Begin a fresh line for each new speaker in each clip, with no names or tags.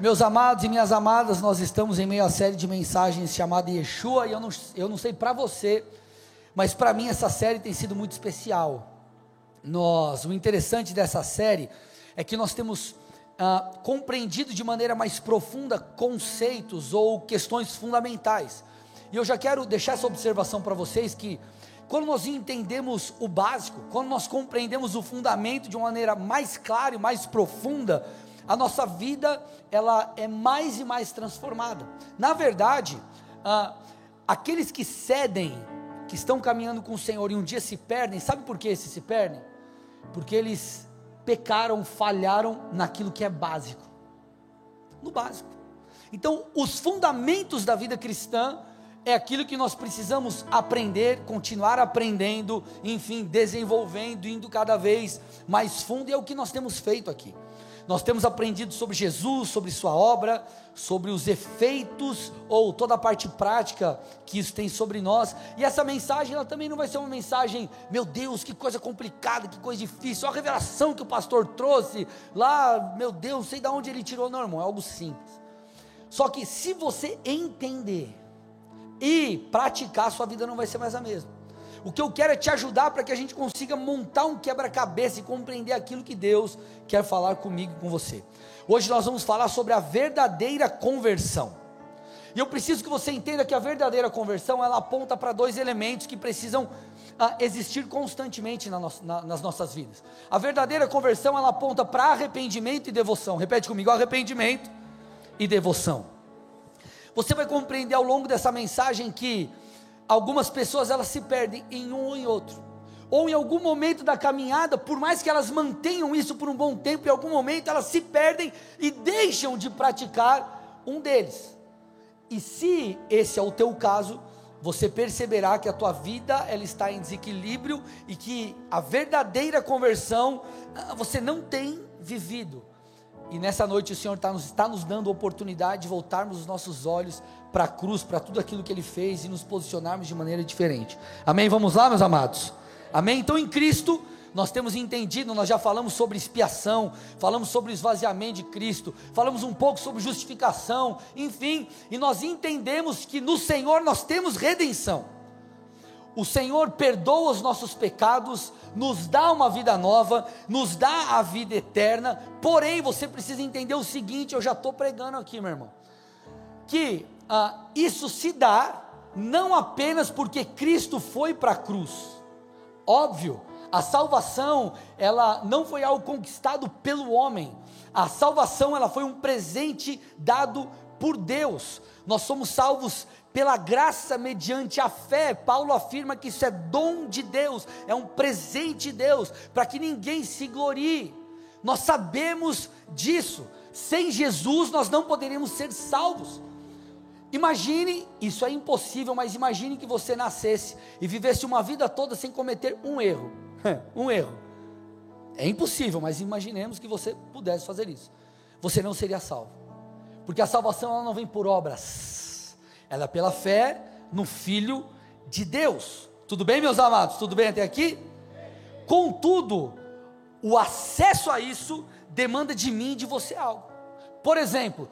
Meus amados e minhas amadas, nós estamos em meio à série de mensagens chamada Yeshua, e eu não, eu não sei para você, mas para mim essa série tem sido muito especial. Nós, o interessante dessa série é que nós temos ah, compreendido de maneira mais profunda conceitos ou questões fundamentais. E eu já quero deixar essa observação para vocês que quando nós entendemos o básico, quando nós compreendemos o fundamento de uma maneira mais clara e mais profunda, a nossa vida ela é mais e mais transformada. Na verdade, ah, aqueles que cedem, que estão caminhando com o Senhor e um dia se perdem, sabe por que esses se perdem? Porque eles pecaram, falharam naquilo que é básico. No básico. Então, os fundamentos da vida cristã é aquilo que nós precisamos aprender, continuar aprendendo, enfim, desenvolvendo, indo cada vez mais fundo, e é o que nós temos feito aqui. Nós temos aprendido sobre Jesus, sobre Sua obra, sobre os efeitos ou toda a parte prática que isso tem sobre nós. E essa mensagem, ela também não vai ser uma mensagem, meu Deus, que coisa complicada, que coisa difícil, a revelação que o pastor trouxe lá, meu Deus, sei de onde ele tirou, não, irmão, é algo simples. Só que se você entender e praticar, sua vida não vai ser mais a mesma. O que eu quero é te ajudar para que a gente consiga montar um quebra-cabeça e compreender aquilo que Deus quer falar comigo e com você. Hoje nós vamos falar sobre a verdadeira conversão. E eu preciso que você entenda que a verdadeira conversão ela aponta para dois elementos que precisam ah, existir constantemente na na, nas nossas vidas. A verdadeira conversão ela aponta para arrependimento e devoção. Repete comigo: arrependimento e devoção. Você vai compreender ao longo dessa mensagem que algumas pessoas elas se perdem em um ou em outro. Ou em algum momento da caminhada, por mais que elas mantenham isso por um bom tempo, em algum momento elas se perdem e deixam de praticar um deles. E se esse é o teu caso, você perceberá que a tua vida ela está em desequilíbrio e que a verdadeira conversão ah, você não tem vivido. E nessa noite o Senhor está nos, está nos dando a oportunidade de voltarmos os nossos olhos para a cruz, para tudo aquilo que Ele fez e nos posicionarmos de maneira diferente. Amém? Vamos lá, meus amados? Amém? Então em Cristo nós temos entendido, nós já falamos sobre expiação, falamos sobre o esvaziamento de Cristo, falamos um pouco sobre justificação, enfim, e nós entendemos que no Senhor nós temos redenção. O Senhor perdoa os nossos pecados, nos dá uma vida nova, nos dá a vida eterna. Porém, você precisa entender o seguinte: eu já estou pregando aqui, meu irmão, que ah, isso se dá não apenas porque Cristo foi para a cruz. Óbvio, a salvação ela não foi algo conquistado pelo homem. A salvação ela foi um presente dado por Deus. Nós somos salvos pela graça mediante a fé. Paulo afirma que isso é dom de Deus, é um presente de Deus, para que ninguém se glorie. Nós sabemos disso. Sem Jesus nós não poderíamos ser salvos. Imagine, isso é impossível, mas imagine que você nascesse e vivesse uma vida toda sem cometer um erro. um erro. É impossível, mas imaginemos que você pudesse fazer isso. Você não seria salvo. Porque a salvação ela não vem por obras. Ela é pela fé no Filho de Deus. Tudo bem, meus amados? Tudo bem até aqui? Contudo, o acesso a isso demanda de mim e de você algo. Por exemplo,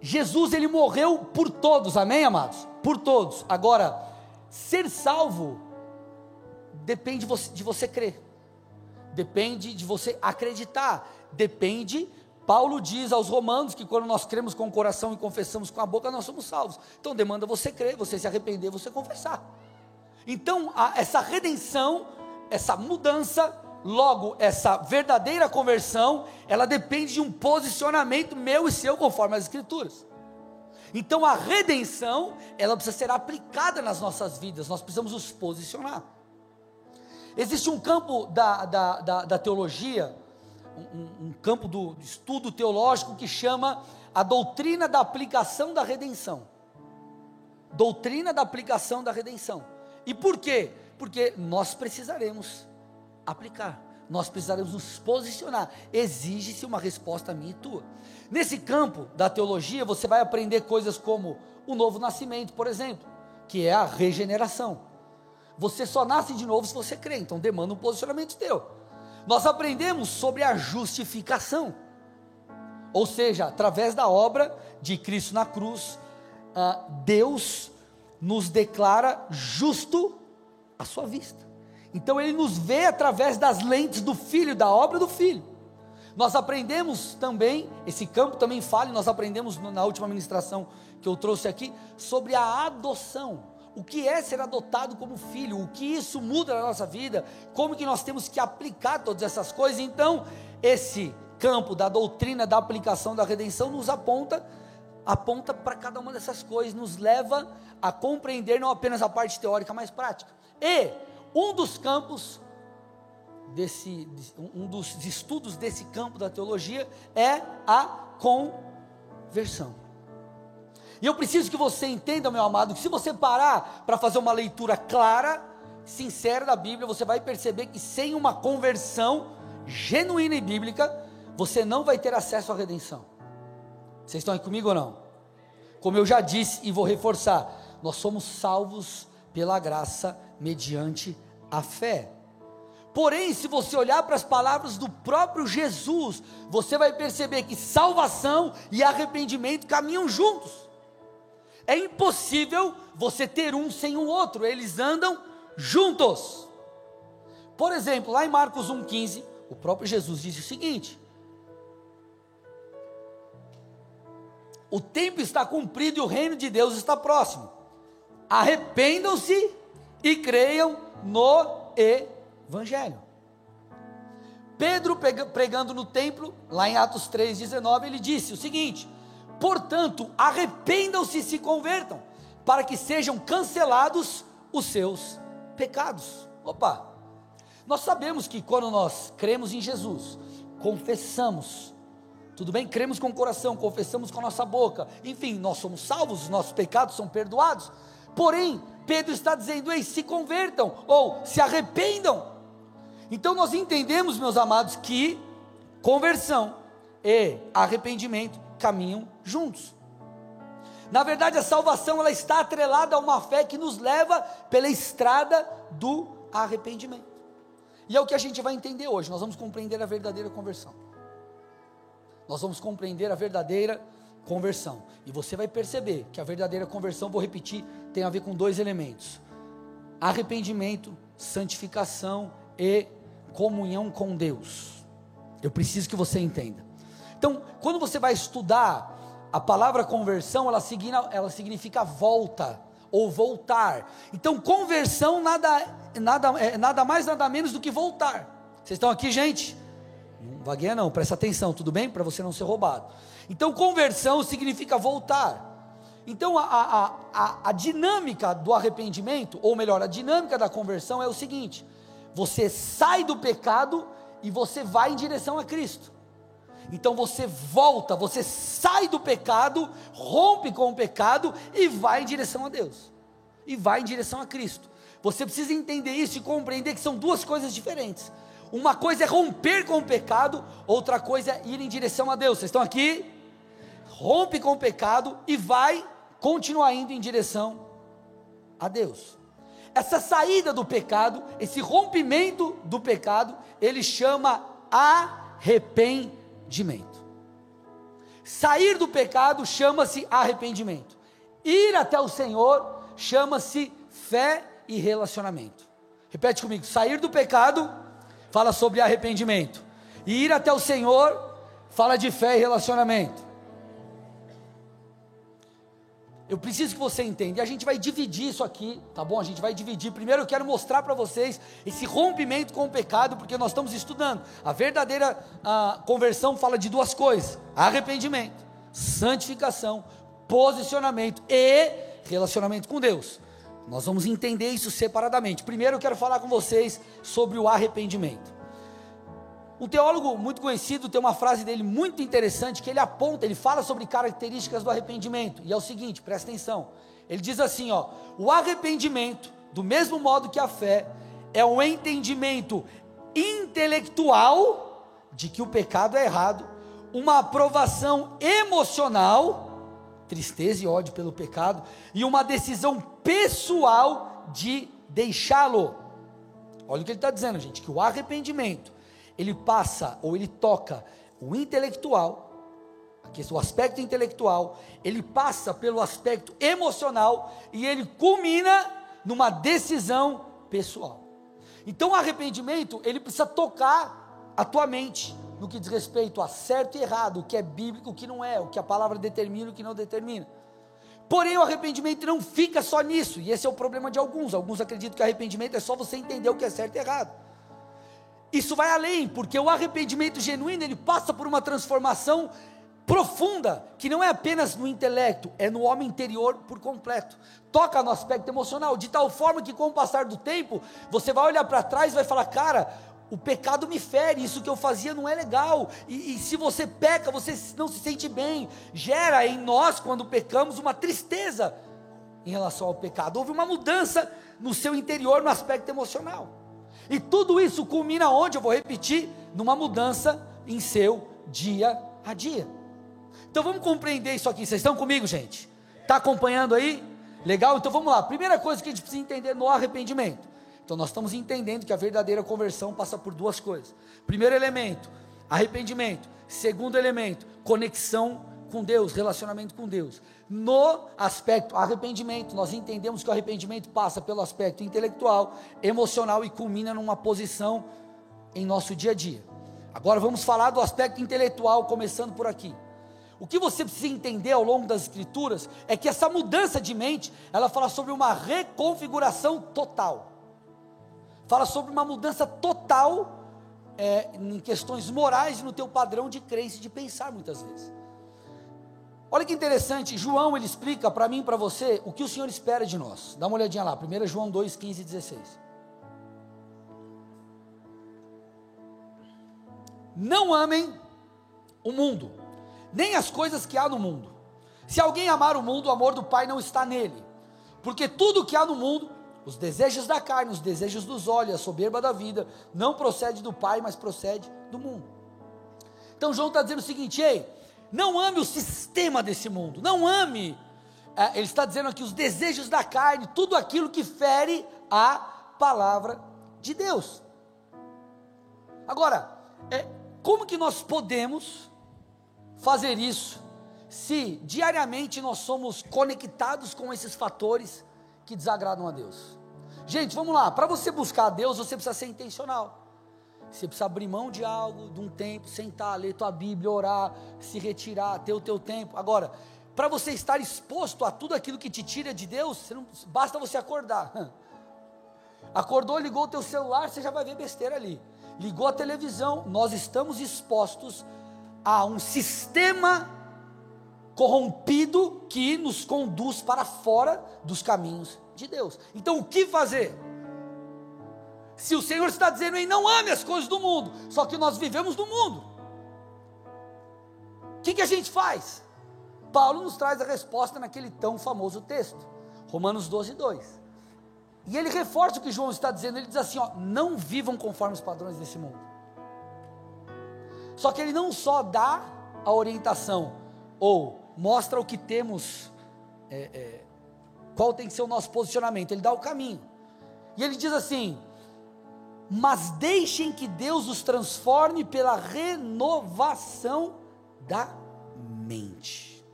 Jesus ele morreu por todos, amém, amados? Por todos. Agora, ser salvo depende de você, de você crer, depende de você acreditar, depende. Paulo diz aos Romanos que quando nós cremos com o coração e confessamos com a boca, nós somos salvos. Então demanda você crer, você se arrepender, você confessar. Então, a, essa redenção, essa mudança, Logo, essa verdadeira conversão, ela depende de um posicionamento meu e seu, conforme as Escrituras. Então, a redenção, ela precisa ser aplicada nas nossas vidas, nós precisamos nos posicionar. Existe um campo da, da, da, da teologia, um, um campo do estudo teológico que chama a doutrina da aplicação da redenção. Doutrina da aplicação da redenção. E por quê? Porque nós precisaremos aplicar. Nós precisaremos nos posicionar. Exige-se uma resposta minha e tua. Nesse campo da teologia, você vai aprender coisas como o novo nascimento, por exemplo, que é a regeneração. Você só nasce de novo se você crê, então demanda um posicionamento teu. Nós aprendemos sobre a justificação. Ou seja, através da obra de Cristo na cruz, uh, Deus nos declara justo à sua vista. Então ele nos vê através das lentes do Filho, da obra do Filho. Nós aprendemos também, esse campo também fala, nós aprendemos na última ministração que eu trouxe aqui, sobre a adoção. O que é ser adotado como filho? O que isso muda na nossa vida? Como que nós temos que aplicar todas essas coisas? Então, esse campo da doutrina da aplicação da redenção nos aponta aponta para cada uma dessas coisas, nos leva a compreender não apenas a parte teórica, mas prática. E um dos campos desse um dos estudos desse campo da teologia é a conversão. E eu preciso que você entenda, meu amado, que se você parar para fazer uma leitura clara, sincera da Bíblia, você vai perceber que sem uma conversão genuína e bíblica, você não vai ter acesso à redenção. Vocês estão aí comigo ou não? Como eu já disse e vou reforçar, nós somos salvos pela graça mediante a fé. Porém, se você olhar para as palavras do próprio Jesus, você vai perceber que salvação e arrependimento caminham juntos. É impossível você ter um sem o outro, eles andam juntos. Por exemplo, lá em Marcos 1,15, o próprio Jesus disse o seguinte: O tempo está cumprido e o reino de Deus está próximo. Arrependam-se e creiam no Evangelho. Pedro pregando no templo, lá em Atos 3,19, ele disse o seguinte: Portanto, arrependam-se e se convertam, para que sejam cancelados os seus pecados. Opa! Nós sabemos que quando nós cremos em Jesus, confessamos tudo bem? Cremos com o coração, confessamos com a nossa boca, enfim, nós somos salvos, os nossos pecados são perdoados. Porém, Pedro está dizendo: ei, se convertam ou se arrependam. Então nós entendemos, meus amados, que conversão e arrependimento caminham juntos. Na verdade, a salvação ela está atrelada a uma fé que nos leva pela estrada do arrependimento. E é o que a gente vai entender hoje. Nós vamos compreender a verdadeira conversão nós vamos compreender a verdadeira conversão. E você vai perceber que a verdadeira conversão, vou repetir, tem a ver com dois elementos: arrependimento, santificação e comunhão com Deus. Eu preciso que você entenda. Então, quando você vai estudar a palavra conversão, ela, ela significa volta ou voltar. Então, conversão nada, nada, é, nada mais, nada menos do que voltar. Vocês estão aqui, gente? Não vagueia não, presta atenção, tudo bem? Para você não ser roubado. Então, conversão significa voltar. Então, a, a, a, a dinâmica do arrependimento, ou melhor, a dinâmica da conversão é o seguinte: você sai do pecado e você vai em direção a Cristo. Então você volta, você sai do pecado, rompe com o pecado e vai em direção a Deus. E vai em direção a Cristo. Você precisa entender isso e compreender que são duas coisas diferentes. Uma coisa é romper com o pecado, outra coisa é ir em direção a Deus. Vocês estão aqui? Rompe com o pecado e vai continuar indo em direção a Deus. Essa saída do pecado, esse rompimento do pecado, ele chama arrependimento. Sair do pecado chama-se arrependimento. Ir até o Senhor chama-se fé e relacionamento. Repete comigo: sair do pecado fala sobre arrependimento. E ir até o Senhor fala de fé e relacionamento. Eu preciso que você entenda, e a gente vai dividir isso aqui, tá bom? A gente vai dividir. Primeiro eu quero mostrar para vocês esse rompimento com o pecado, porque nós estamos estudando. A verdadeira a conversão fala de duas coisas: arrependimento, santificação, posicionamento e relacionamento com Deus. Nós vamos entender isso separadamente. Primeiro eu quero falar com vocês sobre o arrependimento. Um teólogo muito conhecido tem uma frase dele muito interessante que ele aponta, ele fala sobre características do arrependimento. E é o seguinte, presta atenção. Ele diz assim, ó: "O arrependimento, do mesmo modo que a fé, é um entendimento intelectual de que o pecado é errado, uma aprovação emocional tristeza e ódio pelo pecado, e uma decisão pessoal de deixá-lo. Olha o que ele está dizendo, gente: que o arrependimento ele passa ou ele toca o intelectual, que o aspecto intelectual, ele passa pelo aspecto emocional e ele culmina numa decisão pessoal. Então o arrependimento, ele precisa tocar a tua mente no que diz respeito a certo e errado, o que é bíblico, o que não é, o que a palavra determina, o que não determina. Porém, o arrependimento não fica só nisso, e esse é o problema de alguns. Alguns acreditam que arrependimento é só você entender o que é certo e errado. Isso vai além, porque o arrependimento genuíno, ele passa por uma transformação profunda, que não é apenas no intelecto, é no homem interior por completo. Toca no aspecto emocional, de tal forma que com o passar do tempo, você vai olhar para trás e vai falar: "Cara, o pecado me fere, isso que eu fazia não é legal. E, e, se você peca, você não se sente bem. Gera em nós, quando pecamos, uma tristeza em relação ao pecado. Houve uma mudança no seu interior, no aspecto emocional. E tudo isso culmina onde? Eu vou repetir: numa mudança em seu dia a dia. Então vamos compreender isso aqui. Vocês estão comigo, gente? Está acompanhando aí? Legal? Então vamos lá. Primeira coisa que a gente precisa entender no arrependimento. Então nós estamos entendendo que a verdadeira conversão passa por duas coisas. Primeiro elemento, arrependimento. Segundo elemento, conexão com Deus, relacionamento com Deus. No aspecto arrependimento, nós entendemos que o arrependimento passa pelo aspecto intelectual, emocional e culmina numa posição em nosso dia a dia. Agora vamos falar do aspecto intelectual, começando por aqui. O que você precisa entender ao longo das escrituras é que essa mudança de mente, ela fala sobre uma reconfiguração total. Fala sobre uma mudança total é, em questões morais e no teu padrão de crença e de pensar muitas vezes. Olha que interessante, João ele explica para mim e para você o que o Senhor espera de nós. Dá uma olhadinha lá, 1 João 2, 15 e 16. Não amem o mundo, nem as coisas que há no mundo. Se alguém amar o mundo, o amor do Pai não está nele. Porque tudo que há no mundo, os desejos da carne, os desejos dos olhos, a soberba da vida, não procede do Pai, mas procede do mundo. Então João está dizendo o seguinte: ei, não ame o sistema desse mundo, não ame. É, ele está dizendo aqui os desejos da carne, tudo aquilo que fere a palavra de Deus. Agora, é, como que nós podemos fazer isso se diariamente nós somos conectados com esses fatores que desagradam a Deus? Gente, vamos lá, para você buscar a Deus, você precisa ser intencional. Você precisa abrir mão de algo, de um tempo, sentar, ler tua Bíblia, orar, se retirar, ter o teu tempo. Agora, para você estar exposto a tudo aquilo que te tira de Deus, você não, basta você acordar. Acordou, ligou o teu celular, você já vai ver besteira ali. Ligou a televisão, nós estamos expostos a um sistema corrompido que nos conduz para fora dos caminhos de Deus. Então o que fazer? Se o Senhor está dizendo em não ame as coisas do mundo, só que nós vivemos no mundo. O que, que a gente faz? Paulo nos traz a resposta naquele tão famoso texto, Romanos 12, 2. E ele reforça o que João está dizendo, ele diz assim: ó, não vivam conforme os padrões desse mundo. Só que ele não só dá a orientação, ou mostra o que temos, é, é, qual tem que ser o nosso posicionamento, ele dá o caminho. E ele diz assim: mas deixem que Deus os transforme pela renovação da mente.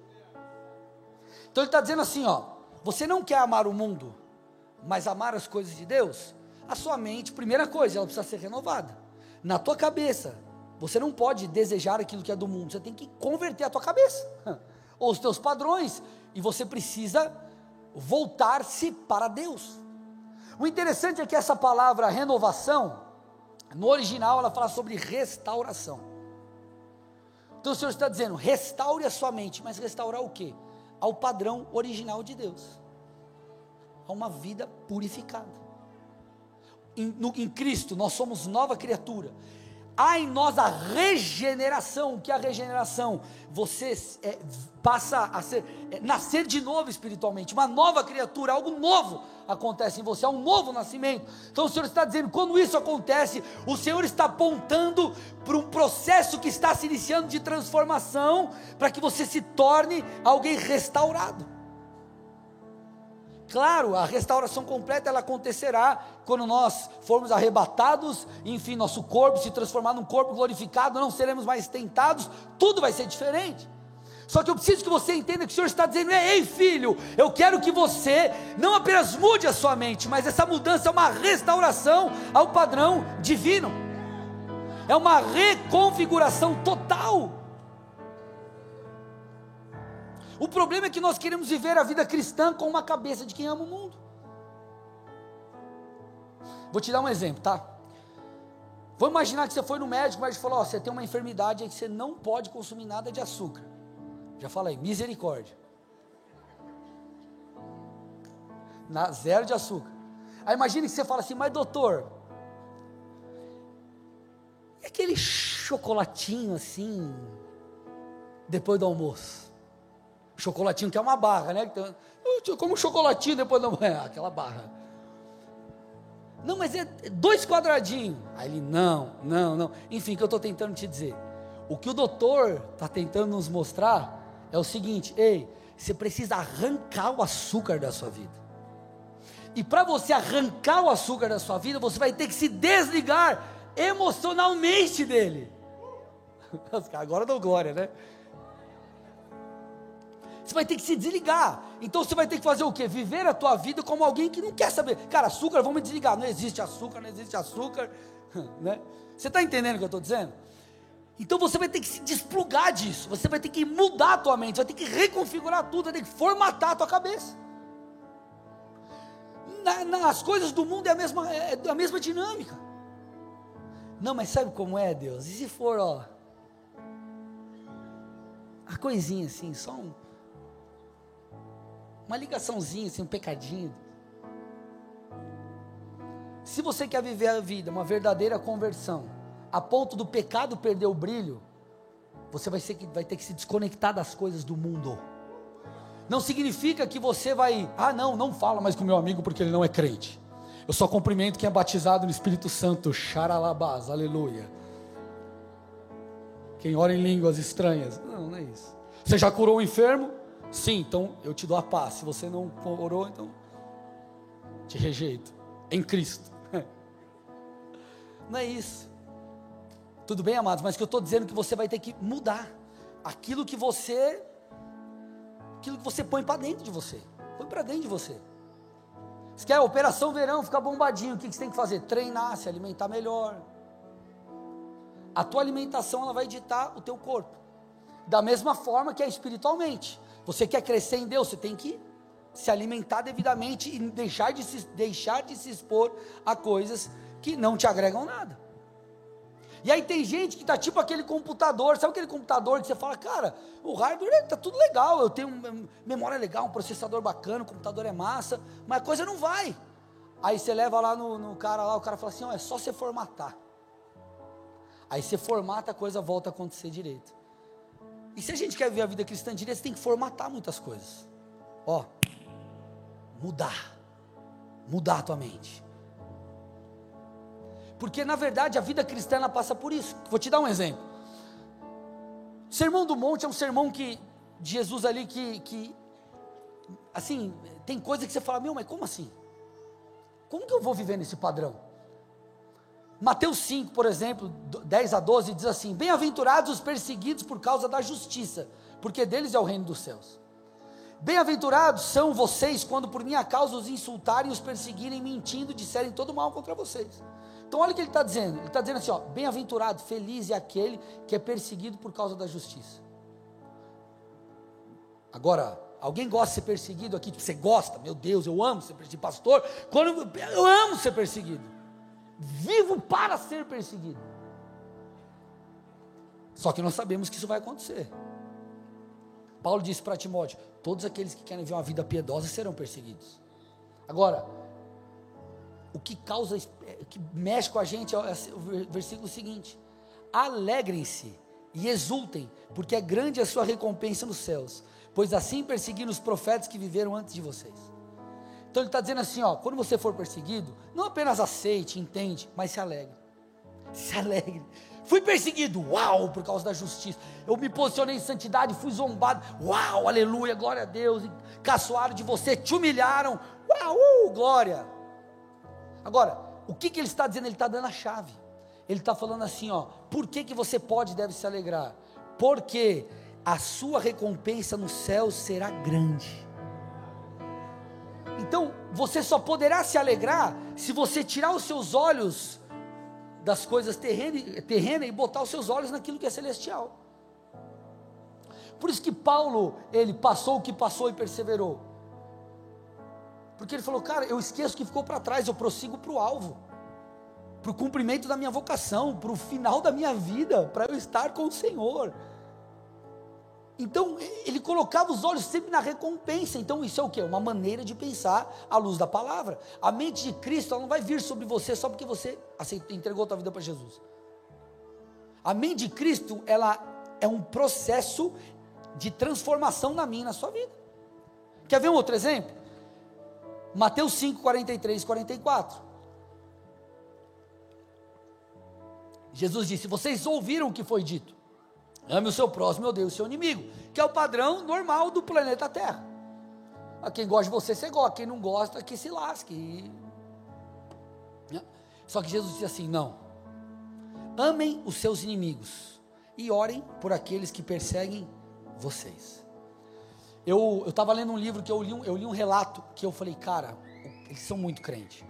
Então ele está dizendo assim: ó, você não quer amar o mundo, mas amar as coisas de Deus? A sua mente, primeira coisa, ela precisa ser renovada. Na tua cabeça, você não pode desejar aquilo que é do mundo, você tem que converter a tua cabeça, ou os teus padrões, e você precisa voltar-se para Deus. O interessante é que essa palavra renovação, no original ela fala sobre restauração. Então o Senhor está dizendo, restaure a sua mente, mas restaurar o quê? Ao padrão original de Deus, a uma vida purificada. Em, no, em Cristo nós somos nova criatura, há em nós a regeneração. O que é a regeneração? Você é, passa a ser, é, nascer de novo espiritualmente, uma nova criatura, algo novo acontece em você, é um novo nascimento. Então o Senhor está dizendo, quando isso acontece, o Senhor está apontando para um processo que está se iniciando de transformação, para que você se torne alguém restaurado. Claro, a restauração completa ela acontecerá quando nós formos arrebatados, enfim, nosso corpo se transformar num corpo glorificado, não seremos mais tentados, tudo vai ser diferente. Só que eu preciso que você entenda que o Senhor está dizendo: ei filho, eu quero que você não apenas mude a sua mente, mas essa mudança é uma restauração ao padrão divino, é uma reconfiguração total. O problema é que nós queremos viver a vida cristã com uma cabeça de quem ama o mundo. Vou te dar um exemplo, tá? Vamos imaginar que você foi no médico, mas falou: ó, você tem uma enfermidade aí que você não pode consumir nada de açúcar. Já falei, misericórdia. Na, zero de açúcar. Aí imagine que você fala assim, mas doutor, e aquele chocolatinho assim, depois do almoço? Chocolatinho que é uma barra, né? Eu como chocolatinho depois do almoço, aquela barra. Não, mas é dois quadradinhos. Aí ele, não, não, não. Enfim, o que eu estou tentando te dizer. O que o doutor está tentando nos mostrar é o seguinte: ei, você precisa arrancar o açúcar da sua vida. E para você arrancar o açúcar da sua vida, você vai ter que se desligar emocionalmente dele. Agora dou glória, né? Você vai ter que se desligar. Então você vai ter que fazer o quê? Viver a tua vida como alguém que não quer saber. Cara, açúcar, vamos desligar. Não existe açúcar, não existe açúcar. Né? Você está entendendo o que eu estou dizendo? Então você vai ter que se desplugar disso, você vai ter que mudar a tua mente, vai ter que reconfigurar tudo, vai ter que formatar a tua cabeça. Na, nas coisas do mundo é a mesma, é, é a mesma dinâmica. Não, mas sabe como é, Deus? E se for, ó, a coisinha assim, só um, uma ligaçãozinha, assim, um pecadinho. Se você quer viver a vida, uma verdadeira conversão, a ponto do pecado perder o brilho, você vai, ser, vai ter que se desconectar das coisas do mundo. Não significa que você vai, ah, não, não fala mais com meu amigo porque ele não é crente. Eu só cumprimento quem é batizado no Espírito Santo, xaralabás, aleluia. Quem ora em línguas estranhas. Não, não é isso. Você já curou o enfermo? Sim, então eu te dou a paz. Se você não orou, então te rejeito. Em Cristo. Não é isso. Tudo bem, amados, mas que eu estou dizendo é que você vai ter que mudar aquilo que você aquilo que você põe para dentro de você. Põe para dentro de você. Se quer operação verão, ficar bombadinho, o que você tem que fazer? Treinar, se alimentar melhor. A tua alimentação ela vai ditar o teu corpo. Da mesma forma que é espiritualmente. Você quer crescer em Deus, você tem que se alimentar devidamente e deixar de se, deixar de se expor a coisas que não te agregam nada. E aí tem gente que está tipo aquele computador, sabe aquele computador que você fala, cara, o hardware está tudo legal, eu tenho memória legal, um processador bacana, o computador é massa, mas a coisa não vai. Aí você leva lá no, no cara lá, o cara fala assim, ó, é só você formatar. Aí você formata, a coisa volta a acontecer direito. E se a gente quer viver a vida cristã direito, você tem que formatar muitas coisas. Ó, mudar. Mudar a tua mente. Porque na verdade a vida cristã ela passa por isso. Vou te dar um exemplo. O sermão do monte é um sermão que de Jesus ali que, que assim, tem coisa que você fala, meu, mas como assim? Como que eu vou viver nesse padrão? Mateus 5, por exemplo, 10 a 12, diz assim: Bem-aventurados os perseguidos por causa da justiça, porque deles é o reino dos céus. Bem-aventurados são vocês quando por minha causa os insultarem, os perseguirem, mentindo, disserem todo mal contra vocês. Então olha o que ele está dizendo. Ele está dizendo assim: ó, bem-aventurado, feliz é aquele que é perseguido por causa da justiça. Agora, alguém gosta de ser perseguido aqui? Tipo, você gosta? Meu Deus, eu amo ser perseguido. Pastor, quando eu, eu amo ser perseguido. Vivo para ser perseguido. Só que nós sabemos que isso vai acontecer. Paulo disse para Timóteo: todos aqueles que querem ver uma vida piedosa serão perseguidos. Agora, o que causa, é, que mexe com a gente é o versículo seguinte: Alegrem-se e exultem, porque é grande a sua recompensa nos céus, pois assim perseguiram os profetas que viveram antes de vocês. Então ele está dizendo assim: ó, quando você for perseguido, não apenas aceite, entende, mas se alegre. Se alegre. Fui perseguido, uau, por causa da justiça. Eu me posicionei em santidade, fui zombado, uau, aleluia, glória a Deus. Caçoaram de você, te humilharam, uau, uh, glória. Agora, o que, que ele está dizendo? Ele está dando a chave. Ele está falando assim, ó, por que, que você pode e deve se alegrar? Porque a sua recompensa no céu será grande. Então, você só poderá se alegrar se você tirar os seus olhos das coisas terrenas e botar os seus olhos naquilo que é celestial. Por isso que Paulo, ele passou o que passou e perseverou. Porque ele falou, cara, eu esqueço o que ficou para trás, eu prossigo para o alvo, para o cumprimento da minha vocação, para o final da minha vida, para eu estar com o Senhor. Então, ele colocava os olhos sempre na recompensa. Então, isso é o que? Uma maneira de pensar à luz da palavra. A mente de Cristo ela não vai vir sobre você só porque você aceitou, entregou a tua vida para Jesus. A mente de Cristo, ela é um processo de transformação na minha, na sua vida. Quer ver um outro exemplo? Mateus 5, 43 e 44. Jesus disse: Vocês ouviram o que foi dito Ame o seu próximo, meu Deus, o seu inimigo, que é o padrão normal do planeta Terra. A quem gosta de você, você gosta. Quem não gosta, que se lasque. Né? Só que Jesus disse assim: não. Amem os seus inimigos e orem por aqueles que perseguem vocês. Eu estava lendo um livro que eu li um, eu li um relato que eu falei, cara, eles são muito crentes.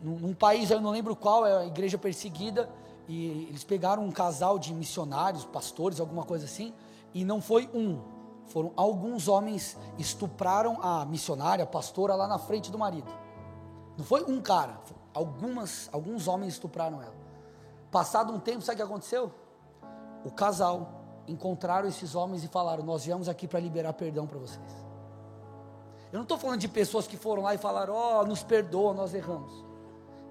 Num, num país, eu não lembro qual, é a igreja perseguida e eles pegaram um casal de missionários, pastores, alguma coisa assim, e não foi um, foram alguns homens estupraram a missionária, a pastora lá na frente do marido. Não foi um cara, algumas, alguns homens estupraram ela. Passado um tempo, sabe o que aconteceu? O casal encontraram esses homens e falaram: Nós viemos aqui para liberar perdão para vocês. Eu não estou falando de pessoas que foram lá e falaram: Ó, oh, nos perdoa, nós erramos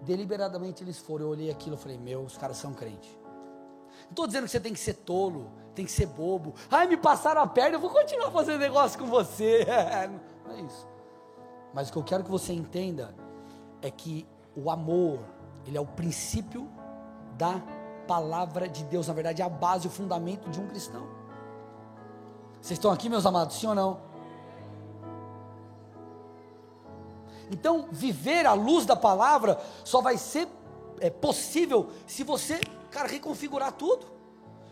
deliberadamente eles foram. Eu olhei aquilo e falei: Meu, os caras são crentes. Não estou dizendo que você tem que ser tolo, tem que ser bobo. Ai, me passaram a perna, eu vou continuar fazendo negócio com você. Não é isso. Mas o que eu quero que você entenda é que o amor, ele é o princípio da palavra de Deus. Na verdade, é a base, o fundamento de um cristão. Vocês estão aqui, meus amados, sim ou não? Então, viver à luz da palavra só vai ser é, possível se você, cara, reconfigurar tudo.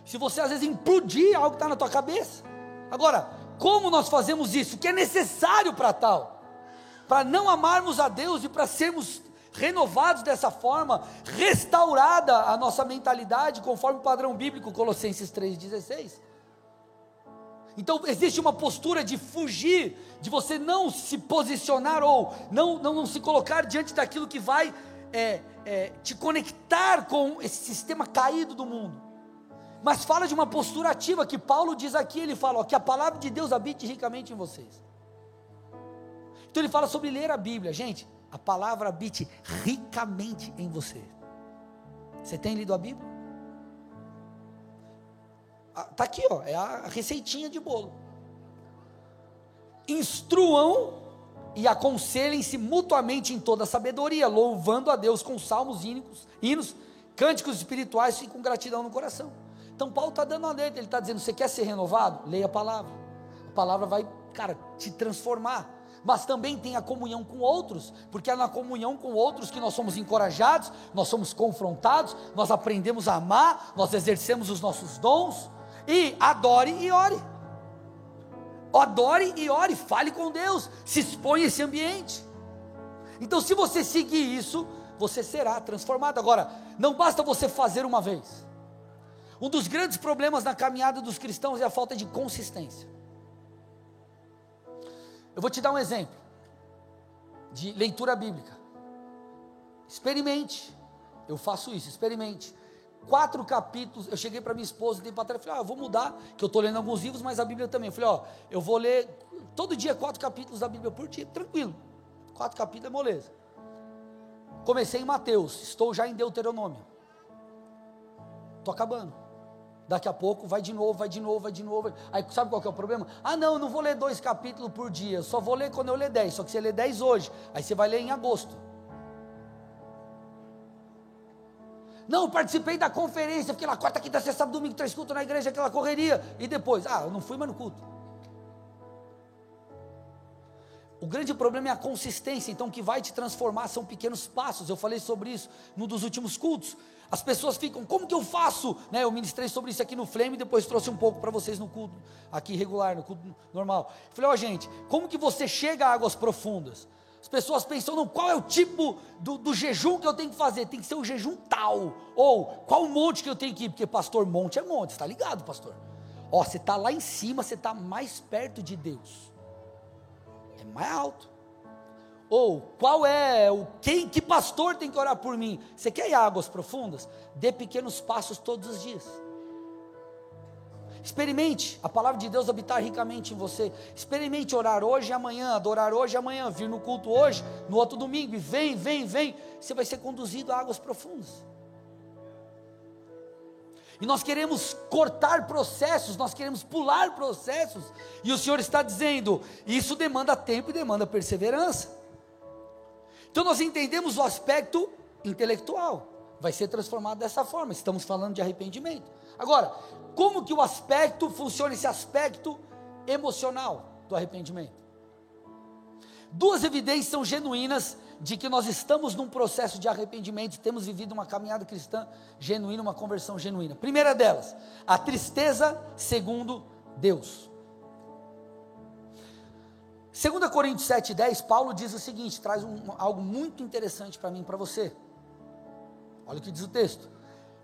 Se você às vezes implodir algo que está na tua cabeça. Agora, como nós fazemos isso? O que é necessário para tal? Para não amarmos a Deus e para sermos renovados dessa forma, restaurada a nossa mentalidade conforme o padrão bíblico, Colossenses 3,16. Então existe uma postura de fugir, de você não se posicionar ou não, não, não se colocar diante daquilo que vai é, é, te conectar com esse sistema caído do mundo. Mas fala de uma postura ativa que Paulo diz aqui, ele fala ó, que a palavra de Deus habite ricamente em vocês. Então ele fala sobre ler a Bíblia, gente. A palavra habite ricamente em você. Você tem lido a Bíblia? Está aqui, ó, é a receitinha de bolo. Instruam e aconselhem-se mutuamente em toda sabedoria, louvando a Deus com salmos, hinos, hinos cânticos espirituais e com gratidão no coração. Então Paulo está dando a letra, ele está dizendo: você quer ser renovado? Leia a palavra. A palavra vai, cara, te transformar. Mas também tem a comunhão com outros, porque é na comunhão com outros que nós somos encorajados, nós somos confrontados, nós aprendemos a amar, nós exercemos os nossos dons, e adore e ore. Adore e ore, fale com Deus, se expõe a esse ambiente. Então, se você seguir isso, você será transformado. Agora, não basta você fazer uma vez. Um dos grandes problemas na caminhada dos cristãos é a falta de consistência. Eu vou te dar um exemplo de leitura bíblica. Experimente. Eu faço isso, experimente quatro capítulos. Eu cheguei para minha esposa e tempo atrás, falei, ah, eu vou mudar, que eu estou lendo alguns livros, mas a Bíblia também. Eu falei, ó, eu vou ler todo dia quatro capítulos da Bíblia por dia, tranquilo. Quatro capítulos é moleza. Comecei em Mateus, estou já em Deuteronômio. Estou acabando. Daqui a pouco vai de novo, vai de novo, vai de novo. Aí sabe qual é o problema? Ah, não, não vou ler dois capítulos por dia, só vou ler quando eu ler dez. Só que você lê dez hoje, aí você vai ler em agosto. Não, participei da conferência, fiquei lá quarta, quinta, sexta, domingo, três cultos na igreja, aquela correria. E depois, ah, eu não fui mais no culto. O grande problema é a consistência, então o que vai te transformar são pequenos passos. Eu falei sobre isso num dos últimos cultos. As pessoas ficam, como que eu faço? Né, eu ministrei sobre isso aqui no Flame e depois trouxe um pouco para vocês no culto aqui regular, no culto normal. Eu falei, ó oh, gente, como que você chega a águas profundas? As pessoas pensam, não, qual é o tipo do, do, jejum que eu tenho que fazer? Tem que ser um jejum tal. Ou qual monte que eu tenho que ir? Porque pastor, monte é monte, está ligado, pastor? Ó, você está lá em cima, você está mais perto de Deus. É mais alto. Ou qual é o quem que pastor tem que orar por mim? Você quer ir a águas profundas? Dê pequenos passos todos os dias. Experimente a palavra de Deus habitar ricamente em você. Experimente orar hoje e amanhã, adorar hoje e amanhã, vir no culto hoje, no outro domingo, e vem, vem, vem. Você vai ser conduzido a águas profundas. E nós queremos cortar processos, nós queremos pular processos. E o Senhor está dizendo: isso demanda tempo e demanda perseverança. Então nós entendemos o aspecto intelectual, vai ser transformado dessa forma. Estamos falando de arrependimento. Agora, como que o aspecto funciona esse aspecto emocional do arrependimento? Duas evidências são genuínas de que nós estamos num processo de arrependimento, temos vivido uma caminhada cristã genuína, uma conversão genuína. Primeira delas, a tristeza segundo Deus. 2 Coríntios 7,10, Paulo diz o seguinte: traz um, algo muito interessante para mim e para você. Olha o que diz o texto.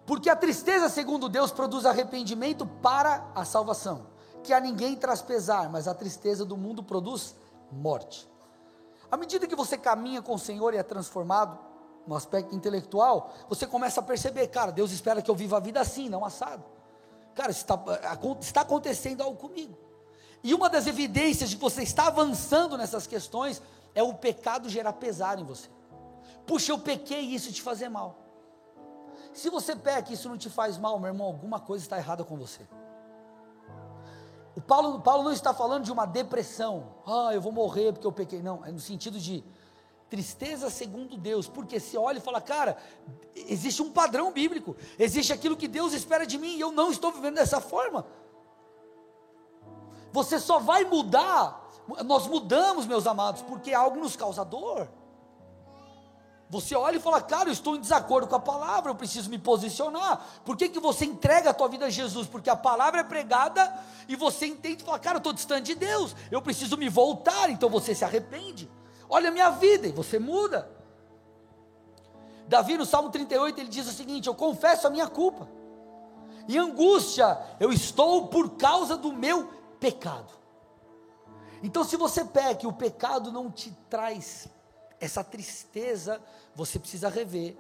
Porque a tristeza, segundo Deus, produz arrependimento para a salvação, que a ninguém traz pesar, mas a tristeza do mundo produz morte. À medida que você caminha com o Senhor e é transformado no aspecto intelectual, você começa a perceber, cara, Deus espera que eu viva a vida assim, não assado. Cara, está, está acontecendo algo comigo. E uma das evidências de que você está avançando nessas questões é o pecado gerar pesar em você. Puxa, eu pequei e isso te fazer mal. Se você peca e isso não te faz mal, meu irmão, alguma coisa está errada com você. O Paulo, Paulo não está falando de uma depressão. Ah, eu vou morrer porque eu pequei. Não, é no sentido de tristeza segundo Deus. Porque se olha e fala, cara, existe um padrão bíblico. Existe aquilo que Deus espera de mim e eu não estou vivendo dessa forma. Você só vai mudar, nós mudamos, meus amados, porque algo nos causa dor. Você olha e fala, cara, eu estou em desacordo com a palavra, eu preciso me posicionar. Por que, que você entrega a tua vida a Jesus? Porque a palavra é pregada e você entende e fala, cara, eu estou distante de Deus, eu preciso me voltar, então você se arrepende. Olha a minha vida, e você muda. Davi no Salmo 38 ele diz o seguinte: Eu confesso a minha culpa, e angústia eu estou por causa do meu pecado. Então, se você peca e o pecado não te traz essa tristeza, você precisa rever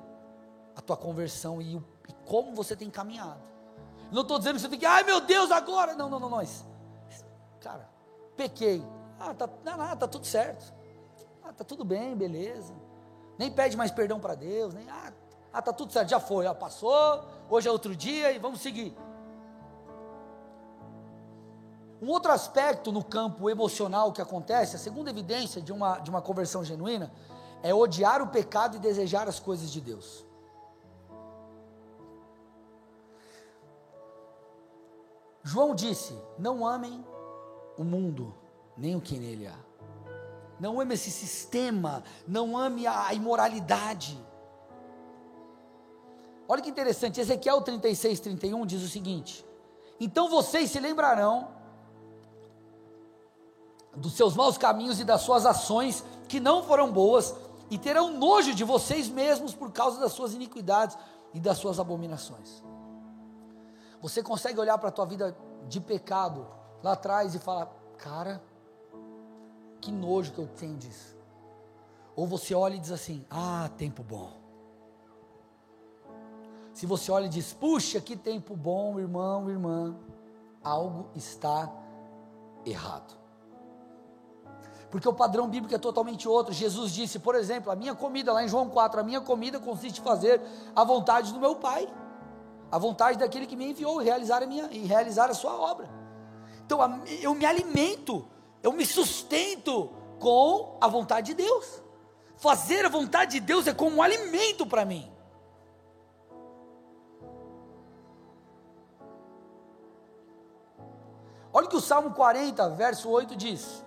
a tua conversão e, e como você tem caminhado. Não estou dizendo que você tem que, ai meu Deus, agora. Não, não, não, nós. Cara, pequei. Ah, tá, não, não, tá tudo certo. Ah, tá tudo bem, beleza. Nem pede mais perdão para Deus, nem, ah, ah, tá tudo certo, já foi, já passou, hoje é outro dia e vamos seguir. Um outro aspecto no campo emocional que acontece, a segunda evidência de uma, de uma conversão genuína, é odiar o pecado e desejar as coisas de Deus. João disse: Não amem o mundo, nem o que nele há. Não ame esse sistema, não ame a imoralidade. Olha que interessante, Ezequiel 36, 31 diz o seguinte: Então vocês se lembrarão dos seus maus caminhos e das suas ações que não foram boas, e terão nojo de vocês mesmos por causa das suas iniquidades e das suas abominações. Você consegue olhar para a tua vida de pecado lá atrás e falar, cara, que nojo que eu tenho disso. Ou você olha e diz assim, ah, tempo bom. Se você olha e diz, puxa, que tempo bom, irmão, irmã, algo está errado porque o padrão bíblico é totalmente outro. Jesus disse, por exemplo, a minha comida, lá em João 4, a minha comida consiste em fazer a vontade do meu Pai, a vontade daquele que me enviou e realizar a, minha, e realizar a sua obra. Então eu me alimento, eu me sustento com a vontade de Deus. Fazer a vontade de Deus é como um alimento para mim. Olha o que o Salmo 40, verso 8 diz: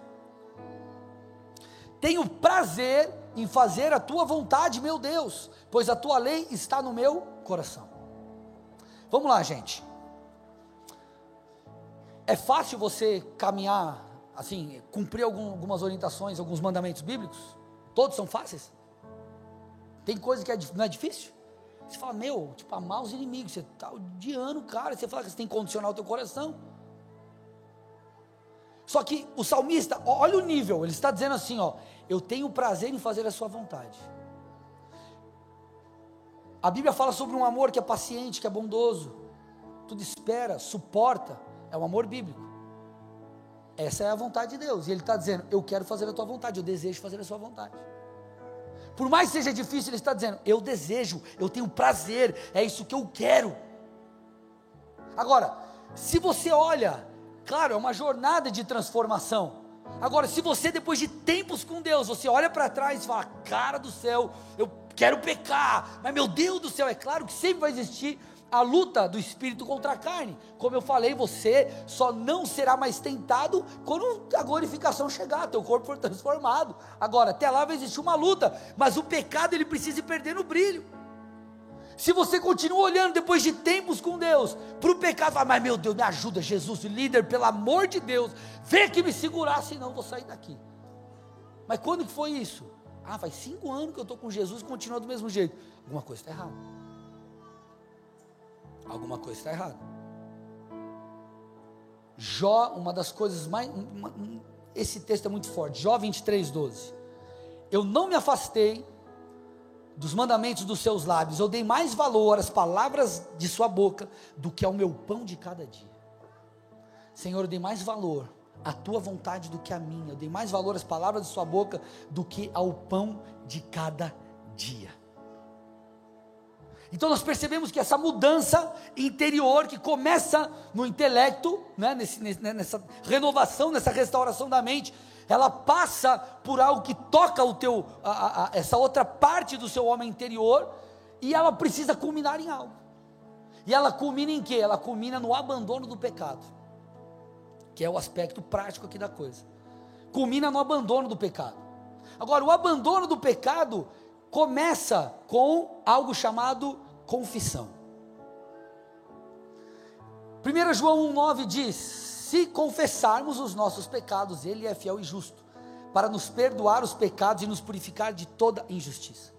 Tenho prazer em fazer a tua vontade, meu Deus, pois a tua lei está no meu coração. Vamos lá, gente. É fácil você caminhar, assim, cumprir algum, algumas orientações, alguns mandamentos bíblicos? Todos são fáceis? Tem coisa que é, não é difícil? Você fala, meu, tipo, amar os inimigos, você está odiando o cara, você fala que você tem que condicionar o teu coração. Só que o salmista, olha o nível, ele está dizendo assim, ó, eu tenho prazer em fazer a sua vontade. A Bíblia fala sobre um amor que é paciente, que é bondoso, tudo espera, suporta, é o amor bíblico. Essa é a vontade de Deus. E Ele está dizendo: Eu quero fazer a tua vontade, eu desejo fazer a sua vontade. Por mais que seja difícil, Ele está dizendo: Eu desejo, eu tenho prazer, é isso que eu quero. Agora, se você olha, claro, é uma jornada de transformação. Agora, se você, depois de tempos com Deus, você olha para trás e fala: Cara do céu, eu quero pecar, mas meu Deus do céu, é claro que sempre vai existir a luta do espírito contra a carne. Como eu falei, você só não será mais tentado quando a glorificação chegar, teu corpo for transformado. Agora, até lá vai existir uma luta, mas o pecado ele precisa ir perdendo o brilho. Se você continua olhando depois de tempos com Deus para o pecado, fala, mas meu Deus, me ajuda, Jesus, líder, pelo amor de Deus, vem que me segurar, senão vou sair daqui. Mas quando que foi isso? Ah, faz cinco anos que eu estou com Jesus e continua do mesmo jeito. Alguma coisa está errada alguma coisa está errada. Jó, uma das coisas mais. Uma, esse texto é muito forte. Jó 23, 12. Eu não me afastei dos mandamentos dos seus lábios, eu dei mais valor às palavras de sua boca do que ao meu pão de cada dia. Senhor, eu dei mais valor à tua vontade do que à minha, eu dei mais valor às palavras de sua boca do que ao pão de cada dia. Então nós percebemos que essa mudança interior que começa no intelecto, né, nesse, nessa renovação, nessa restauração da mente, ela passa por algo que toca o teu, a, a, essa outra parte do seu homem interior, e ela precisa culminar em algo. E ela culmina em quê? Ela culmina no abandono do pecado, que é o aspecto prático aqui da coisa. Culmina no abandono do pecado. Agora, o abandono do pecado começa com algo chamado confissão. 1 João 1,9 diz: Se confessarmos os nossos pecados, Ele é fiel e justo, para nos perdoar os pecados e nos purificar de toda injustiça.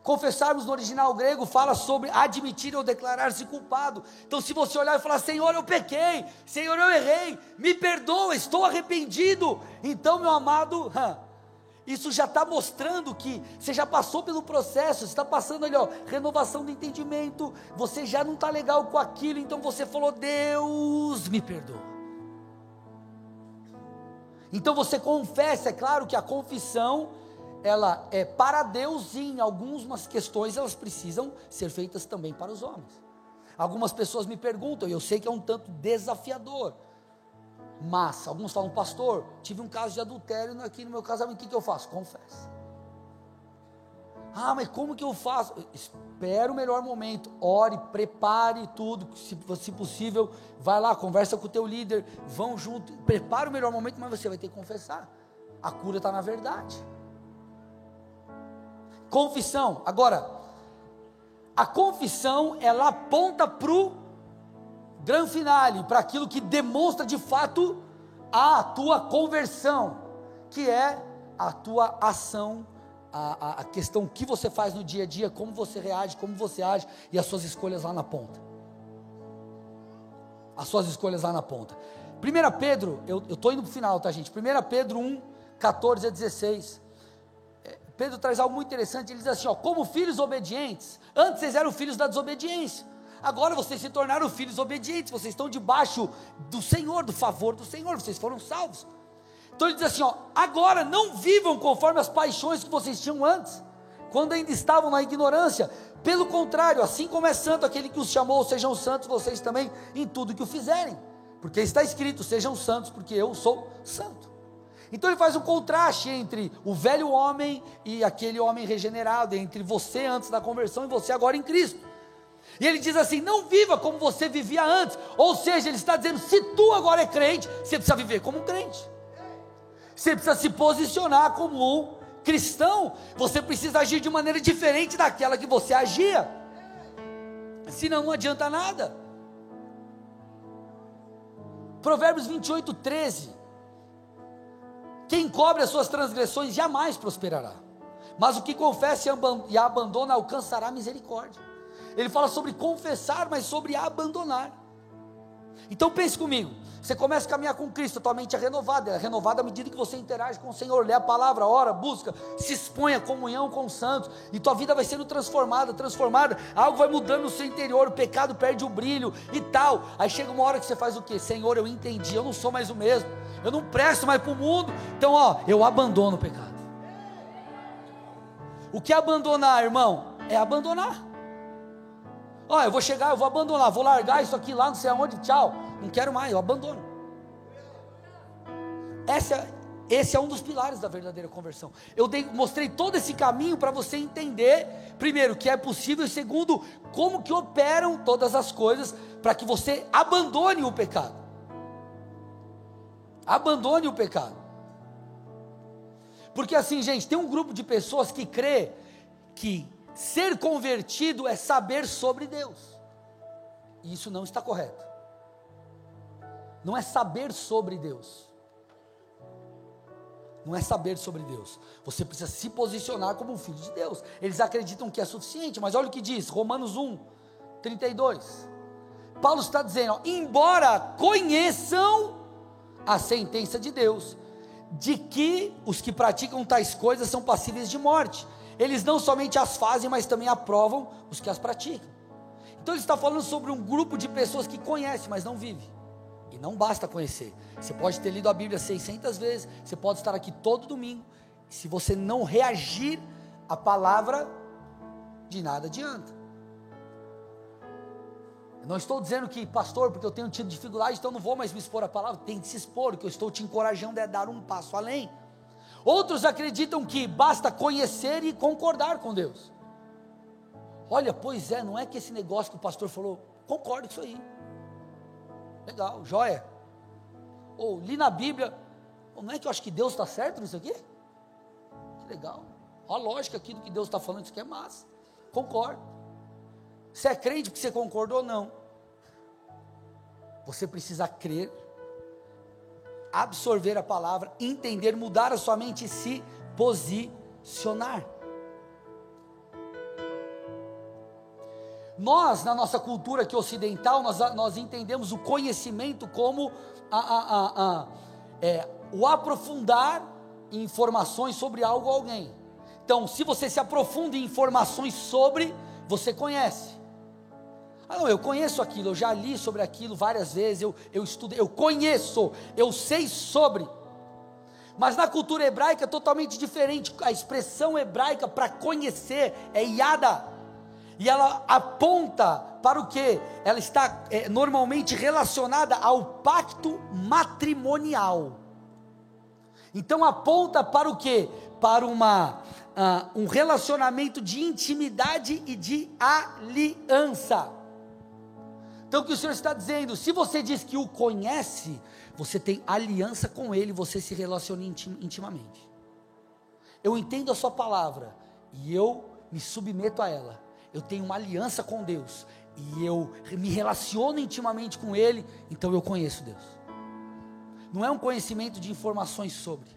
Confessarmos no original grego fala sobre admitir ou declarar-se culpado. Então, se você olhar e falar, Senhor, eu pequei, Senhor, eu errei, me perdoa, estou arrependido. Então, meu amado, isso já está mostrando que você já passou pelo processo, está passando ali, ó, renovação do entendimento, você já não está legal com aquilo, então você falou, Deus me perdoa. Então você confessa, é claro que a confissão, ela é para Deus e em algumas questões elas precisam ser feitas também para os homens. Algumas pessoas me perguntam, e eu sei que é um tanto desafiador, mas, alguns falam, pastor, tive um caso de adultério aqui no meu casamento, o que, que eu faço? Confesso. Ah, mas como que eu faço? Espera o melhor momento, ore, prepare tudo, se, se possível, vai lá, conversa com o teu líder, vão junto, prepare o melhor momento, mas você vai ter que confessar. A cura está na verdade. Confissão. Agora, a confissão, ela aponta para o grande finale, para aquilo que demonstra de fato a tua conversão, que é a tua ação, a, a, a questão que você faz no dia a dia, como você reage, como você age e as suas escolhas lá na ponta. As suas escolhas lá na ponta. 1 Pedro, eu estou indo para o final, tá gente? 1 Pedro 1, 14 a 16. É, Pedro traz algo muito interessante, ele diz assim: ó, como filhos obedientes, antes vocês eram filhos da desobediência Agora vocês se tornaram filhos obedientes, vocês estão debaixo do Senhor, do favor do Senhor, vocês foram salvos. Então ele diz assim: ó, agora não vivam conforme as paixões que vocês tinham antes, quando ainda estavam na ignorância. Pelo contrário, assim como é santo aquele que os chamou, sejam santos vocês também em tudo que o fizerem, porque está escrito: sejam santos, porque eu sou santo. Então ele faz um contraste entre o velho homem e aquele homem regenerado, entre você antes da conversão e você agora em Cristo. E ele diz assim: não viva como você vivia antes. Ou seja, ele está dizendo: se tu agora é crente, você precisa viver como um crente. Você precisa se posicionar como um cristão, você precisa agir de maneira diferente daquela que você agia. Senão não adianta nada. Provérbios 28, 13. Quem cobre as suas transgressões jamais prosperará, mas o que confessa e abandona alcançará misericórdia. Ele fala sobre confessar, mas sobre abandonar. Então pense comigo, você começa a caminhar com Cristo, tua mente é renovada, é renovada à medida que você interage com o Senhor, lê a palavra, ora, busca, se expõe à comunhão com os santos, e tua vida vai sendo transformada, transformada, algo vai mudando no seu interior, o pecado perde o brilho e tal. Aí chega uma hora que você faz o que? Senhor, eu entendi, eu não sou mais o mesmo, eu não presto mais para o mundo, então ó, eu abandono o pecado. O que é abandonar, irmão? É abandonar. Ó, eu vou chegar, eu vou abandonar, vou largar isso aqui lá, não sei aonde, tchau. Não quero mais, eu abandono. Essa, esse é um dos pilares da verdadeira conversão. Eu dei, mostrei todo esse caminho para você entender, primeiro, que é possível, e segundo, como que operam todas as coisas para que você abandone o pecado. Abandone o pecado. Porque assim, gente, tem um grupo de pessoas que crê que ser convertido é saber sobre Deus. E isso não está correto não é saber sobre Deus. Não é saber sobre Deus. Você precisa se posicionar como um filho de Deus. Eles acreditam que é suficiente, mas olha o que diz, Romanos 1, 32. Paulo está dizendo: ó, embora conheçam a sentença de Deus, de que os que praticam tais coisas são passíveis de morte. Eles não somente as fazem, mas também aprovam os que as praticam. Então ele está falando sobre um grupo de pessoas que conhecem, mas não vivem. E não basta conhecer. Você pode ter lido a Bíblia 600 vezes, você pode estar aqui todo domingo. Se você não reagir à palavra, de nada adianta. Não estou dizendo que, pastor, porque eu tenho tido dificuldade, então não vou mais me expor à palavra. Tem que se expor, o que eu estou te encorajando é dar um passo além. Outros acreditam que basta conhecer e concordar com Deus. Olha, pois é, não é que esse negócio que o pastor falou, concordo com isso aí. Legal, joia. Ou li na Bíblia, não é que eu acho que Deus está certo nisso aqui? Que legal. A lógica aqui do que Deus está falando, isso aqui é massa. Concordo. Você é crente porque você concordou ou não? Você precisa crer, absorver a palavra, entender, mudar a sua mente e se posicionar. Nós, na nossa cultura aqui ocidental, nós, nós entendemos o conhecimento como a, a, a, é, o aprofundar informações sobre algo ou alguém. Então, se você se aprofunda em informações sobre, você conhece. Ah, não, eu conheço aquilo, eu já li sobre aquilo várias vezes, eu, eu estudei, eu conheço, eu sei sobre. Mas na cultura hebraica é totalmente diferente. A expressão hebraica para conhecer é yada e ela aponta para o que? Ela está é, normalmente relacionada ao pacto matrimonial. Então aponta para o que? Para uma, uh, um relacionamento de intimidade e de aliança. Então o que o Senhor está dizendo? Se você diz que o conhece, você tem aliança com Ele, você se relaciona intim, intimamente. Eu entendo a Sua palavra e eu me submeto a ela eu tenho uma aliança com Deus e eu me relaciono intimamente com Ele, então eu conheço Deus. Não é um conhecimento de informações sobre.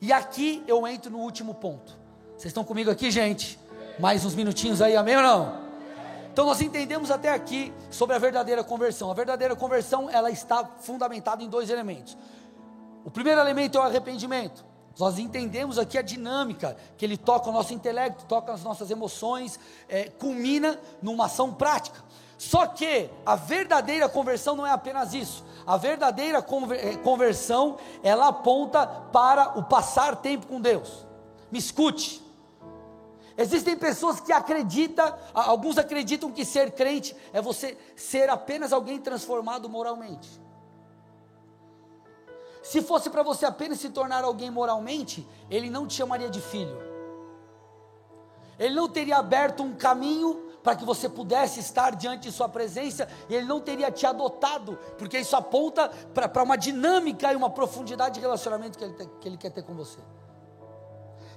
E aqui eu entro no último ponto. Vocês estão comigo aqui, gente? Mais uns minutinhos aí, amém ou não? Então nós entendemos até aqui sobre a verdadeira conversão. A verdadeira conversão, ela está fundamentada em dois elementos. O primeiro elemento é o arrependimento. Nós entendemos aqui a dinâmica, que ele toca o nosso intelecto, toca as nossas emoções, é, culmina numa ação prática. Só que a verdadeira conversão não é apenas isso. A verdadeira é, conversão, ela aponta para o passar tempo com Deus. Me escute. Existem pessoas que acreditam, alguns acreditam que ser crente é você ser apenas alguém transformado moralmente. Se fosse para você apenas se tornar alguém moralmente, ele não te chamaria de filho. Ele não teria aberto um caminho para que você pudesse estar diante de Sua presença, e Ele não teria te adotado, porque isso aponta para uma dinâmica e uma profundidade de relacionamento que ele, que ele quer ter com você.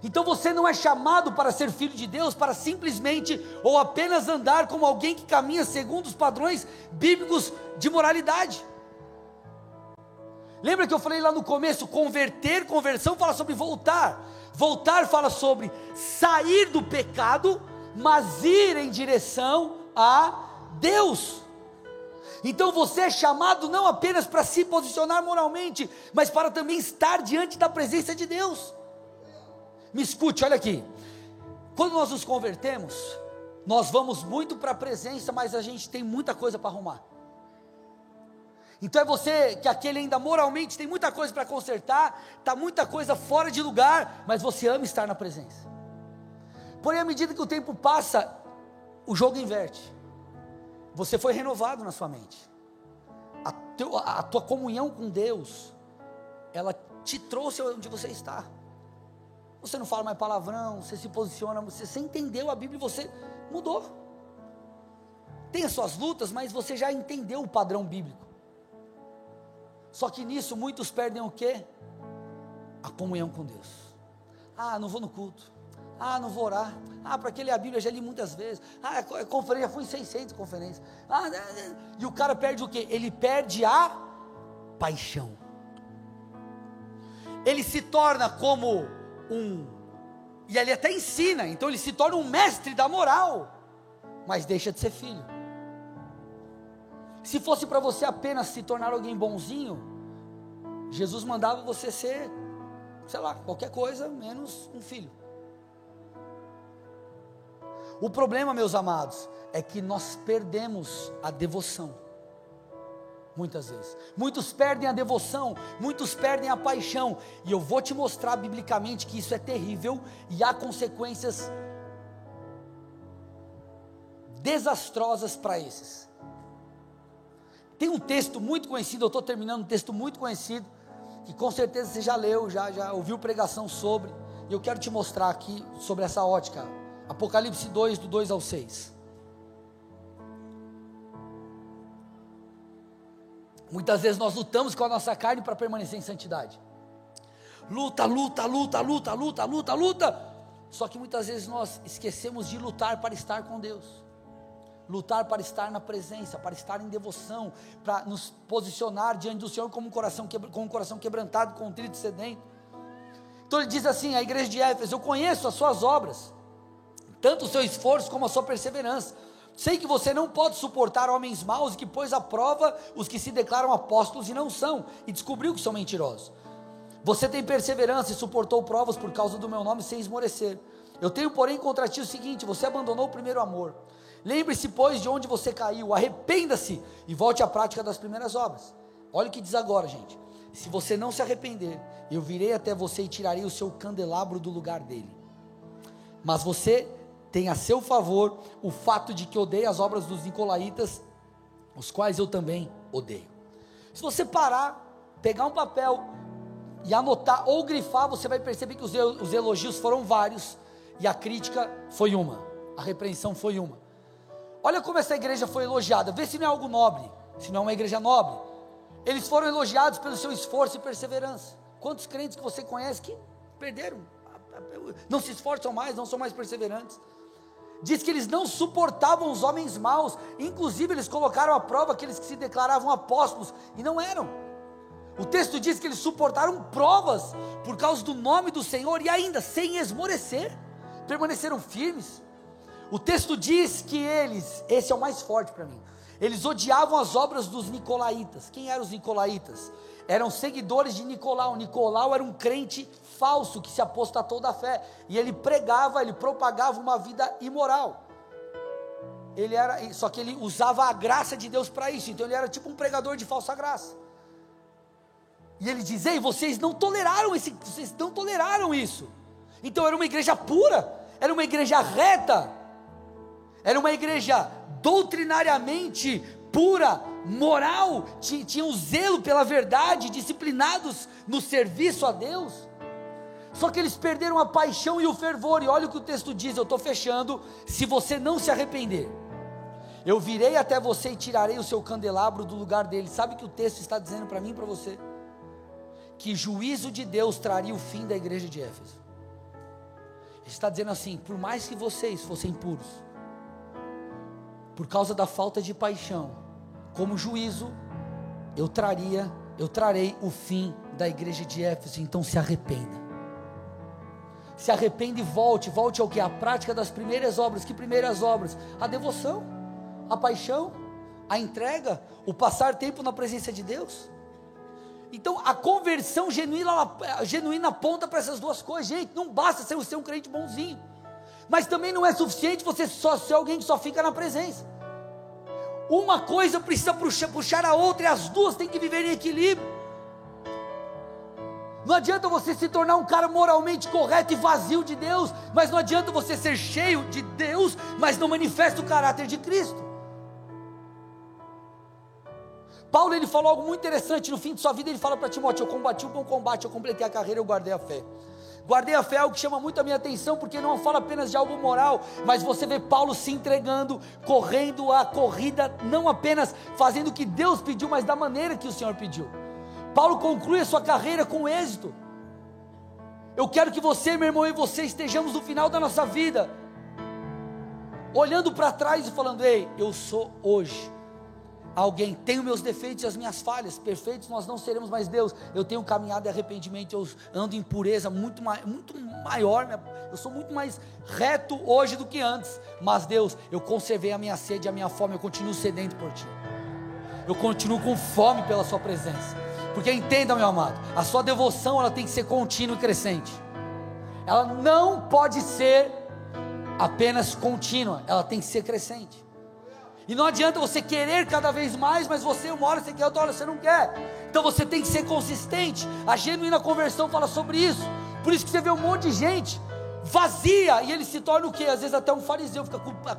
Então você não é chamado para ser filho de Deus, para simplesmente ou apenas andar como alguém que caminha segundo os padrões bíblicos de moralidade. Lembra que eu falei lá no começo? Converter, conversão fala sobre voltar. Voltar fala sobre sair do pecado, mas ir em direção a Deus. Então você é chamado não apenas para se posicionar moralmente, mas para também estar diante da presença de Deus. Me escute, olha aqui. Quando nós nos convertemos, nós vamos muito para a presença, mas a gente tem muita coisa para arrumar. Então é você que aquele ainda moralmente tem muita coisa para consertar, está muita coisa fora de lugar, mas você ama estar na presença. Porém, à medida que o tempo passa, o jogo inverte. Você foi renovado na sua mente. A, teu, a tua comunhão com Deus, ela te trouxe onde você está. Você não fala mais palavrão, você se posiciona, você, você entendeu a Bíblia e você mudou. Tem as suas lutas, mas você já entendeu o padrão bíblico. Só que nisso muitos perdem o quê? A comunhão com Deus. Ah, não vou no culto. Ah, não vou orar. Ah, para que ler a Bíblia já li muitas vezes. Ah, é conferência, já fui em 600 conferências. Ah, né, né. e o cara perde o quê? Ele perde a paixão. Ele se torna como um, e ele até ensina, então ele se torna um mestre da moral, mas deixa de ser filho. Se fosse para você apenas se tornar alguém bonzinho, Jesus mandava você ser, sei lá, qualquer coisa menos um filho. O problema, meus amados, é que nós perdemos a devoção. Muitas vezes. Muitos perdem a devoção, muitos perdem a paixão. E eu vou te mostrar biblicamente que isso é terrível e há consequências desastrosas para esses. Tem um texto muito conhecido, eu estou terminando um texto muito conhecido, que com certeza você já leu, já, já ouviu pregação sobre, e eu quero te mostrar aqui sobre essa ótica. Apocalipse 2, do 2 ao 6. Muitas vezes nós lutamos com a nossa carne para permanecer em santidade. Luta, luta, luta, luta, luta, luta, luta. Só que muitas vezes nós esquecemos de lutar para estar com Deus lutar para estar na presença, para estar em devoção, para nos posicionar diante do Senhor como um coração, com um coração quebrantado, contrito e sedento. Então ele diz assim: a igreja de Éfeso, eu conheço as suas obras, tanto o seu esforço como a sua perseverança. Sei que você não pode suportar homens maus que pôs à prova os que se declaram apóstolos e não são, e descobriu que são mentirosos. Você tem perseverança e suportou provas por causa do meu nome sem esmorecer. Eu tenho, porém, contra ti o seguinte: você abandonou o primeiro amor. Lembre-se, pois, de onde você caiu, arrependa-se e volte à prática das primeiras obras. Olha o que diz agora, gente. Se você não se arrepender, eu virei até você e tirarei o seu candelabro do lugar dele. Mas você tem a seu favor o fato de que odeia as obras dos nicolaítas, os quais eu também odeio. Se você parar, pegar um papel e anotar ou grifar, você vai perceber que os elogios foram vários e a crítica foi uma, a repreensão foi uma. Olha como essa igreja foi elogiada. Vê se não é algo nobre, se não é uma igreja nobre. Eles foram elogiados pelo seu esforço e perseverança. Quantos crentes que você conhece que perderam? Não se esforçam mais, não são mais perseverantes. Diz que eles não suportavam os homens maus, inclusive eles colocaram à prova aqueles que se declaravam apóstolos e não eram. O texto diz que eles suportaram provas por causa do nome do Senhor e ainda sem esmorecer, permaneceram firmes. O texto diz que eles, esse é o mais forte para mim, eles odiavam as obras dos nicolaítas. Quem eram os nicolaítas? Eram seguidores de Nicolau. Nicolau era um crente falso que se apostatou da fé e ele pregava, ele propagava uma vida imoral. Ele era, só que ele usava a graça de Deus para isso. Então ele era tipo um pregador de falsa graça. E ele diz: "Ei, vocês não toleraram esse, vocês não toleraram isso". Então era uma igreja pura, era uma igreja reta, era uma igreja doutrinariamente pura, moral, tinham zelo pela verdade, disciplinados no serviço a Deus. Só que eles perderam a paixão e o fervor, e olha o que o texto diz, eu estou fechando. Se você não se arrepender, eu virei até você e tirarei o seu candelabro do lugar dele. Sabe o que o texto está dizendo para mim e para você? Que juízo de Deus traria o fim da igreja de Éfeso. está dizendo assim: por mais que vocês fossem puros, por causa da falta de paixão, como juízo, eu traria, eu trarei o fim da igreja de Éfeso, então se arrependa. Se arrependa e volte, volte ao que? A prática das primeiras obras. Que primeiras obras? A devoção, a paixão, a entrega, o passar tempo na presença de Deus. Então a conversão genuína, genuína aponta para essas duas coisas. Gente, não basta ser um crente bonzinho. Mas também não é suficiente você só ser alguém que só fica na presença. Uma coisa precisa puxar, a outra e as duas têm que viver em equilíbrio. Não adianta você se tornar um cara moralmente correto e vazio de Deus, mas não adianta você ser cheio de Deus, mas não manifesta o caráter de Cristo. Paulo ele falou algo muito interessante no fim de sua vida. Ele fala para Timóteo: Eu combati o bom combate, eu completei a carreira, eu guardei a fé. Guardei a fé é algo que chama muito a minha atenção, porque não fala apenas de algo moral, mas você vê Paulo se entregando, correndo a corrida, não apenas fazendo o que Deus pediu, mas da maneira que o Senhor pediu. Paulo conclui a sua carreira com êxito. Eu quero que você, meu irmão, e você estejamos no final da nossa vida, olhando para trás e falando: Ei, eu sou hoje alguém, tenho meus defeitos e as minhas falhas, perfeitos nós não seremos mais Deus. Eu tenho caminhado de arrependimento, eu ando em pureza muito, mai, muito maior, eu sou muito mais reto hoje do que antes. Mas Deus, eu conservei a minha sede, a minha fome, eu continuo sedento por Ti. Eu continuo com fome pela Sua presença. Porque entenda, meu amado, a sua devoção ela tem que ser contínua e crescente. Ela não pode ser apenas contínua, ela tem que ser crescente. E não adianta você querer cada vez mais, mas você uma hora você quer, outra hora você não quer. Então você tem que ser consistente. A genuína conversão fala sobre isso. Por isso que você vê um monte de gente vazia e ele se torna o quê? Às vezes até um fariseu fica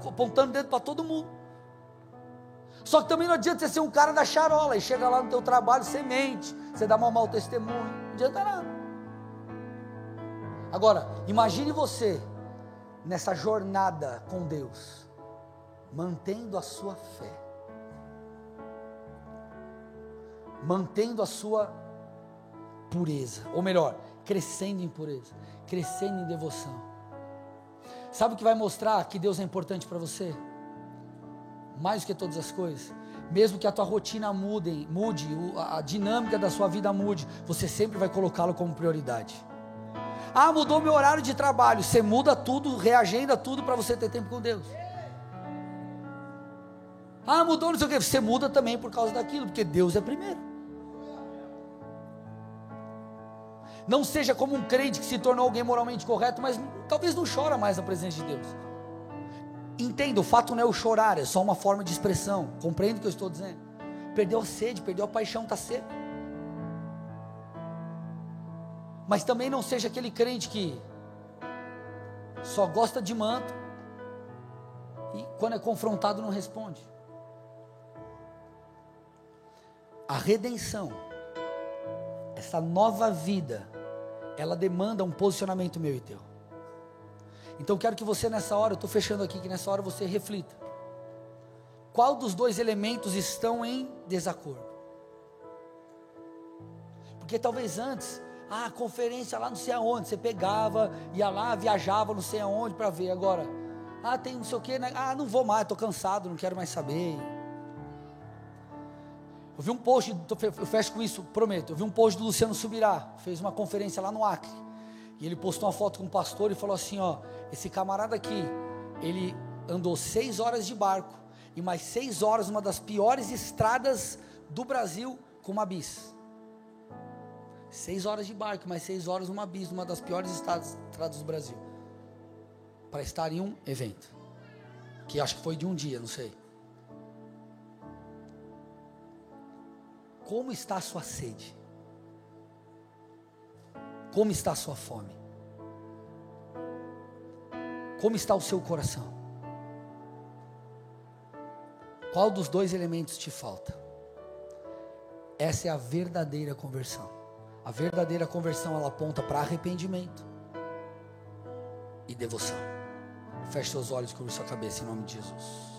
apontando dedo para todo mundo. Só que também não adianta você ser um cara da charola e chega lá no teu trabalho, você mente, você dá mau testemunho, não adianta nada. Agora, imagine você nessa jornada com Deus mantendo a sua fé, mantendo a sua pureza, ou melhor, crescendo em pureza, crescendo em devoção. Sabe o que vai mostrar que Deus é importante para você? Mais do que todas as coisas. Mesmo que a tua rotina mude, mude, a dinâmica da sua vida mude, você sempre vai colocá-lo como prioridade. Ah, mudou meu horário de trabalho. Você muda tudo, reagenda tudo para você ter tempo com Deus. Ah, mudou, não sei o que. Você muda também por causa daquilo, porque Deus é primeiro. Não seja como um crente que se tornou alguém moralmente correto, mas talvez não chora mais na presença de Deus. Entenda, o fato não é o chorar, é só uma forma de expressão. Compreende o que eu estou dizendo? Perdeu a sede, perdeu a paixão, está seco. Mas também não seja aquele crente que só gosta de manto e quando é confrontado não responde. A redenção, essa nova vida, ela demanda um posicionamento meu e teu. Então quero que você nessa hora, eu estou fechando aqui, que nessa hora você reflita. Qual dos dois elementos estão em desacordo? Porque talvez antes, ah, conferência lá não sei aonde, você pegava, ia lá, viajava não sei aonde para ver. Agora, ah, tem não sei o que, né? ah, não vou mais, estou cansado, não quero mais saber. Eu vi um post, eu fecho com isso, prometo. Eu vi um post do Luciano Subirá, fez uma conferência lá no Acre. E ele postou uma foto com um pastor e falou assim: ó, esse camarada aqui, ele andou seis horas de barco e mais seis horas numa das piores estradas do Brasil com uma bis. Seis horas de barco, mais seis horas numa bis, numa das piores estradas do Brasil. Para estar em um evento. Que acho que foi de um dia, não sei. Como está a sua sede? Como está a sua fome? Como está o seu coração? Qual dos dois elementos te falta? Essa é a verdadeira conversão. A verdadeira conversão ela aponta para arrependimento e devoção. Feche seus olhos e cubra sua cabeça em nome de Jesus.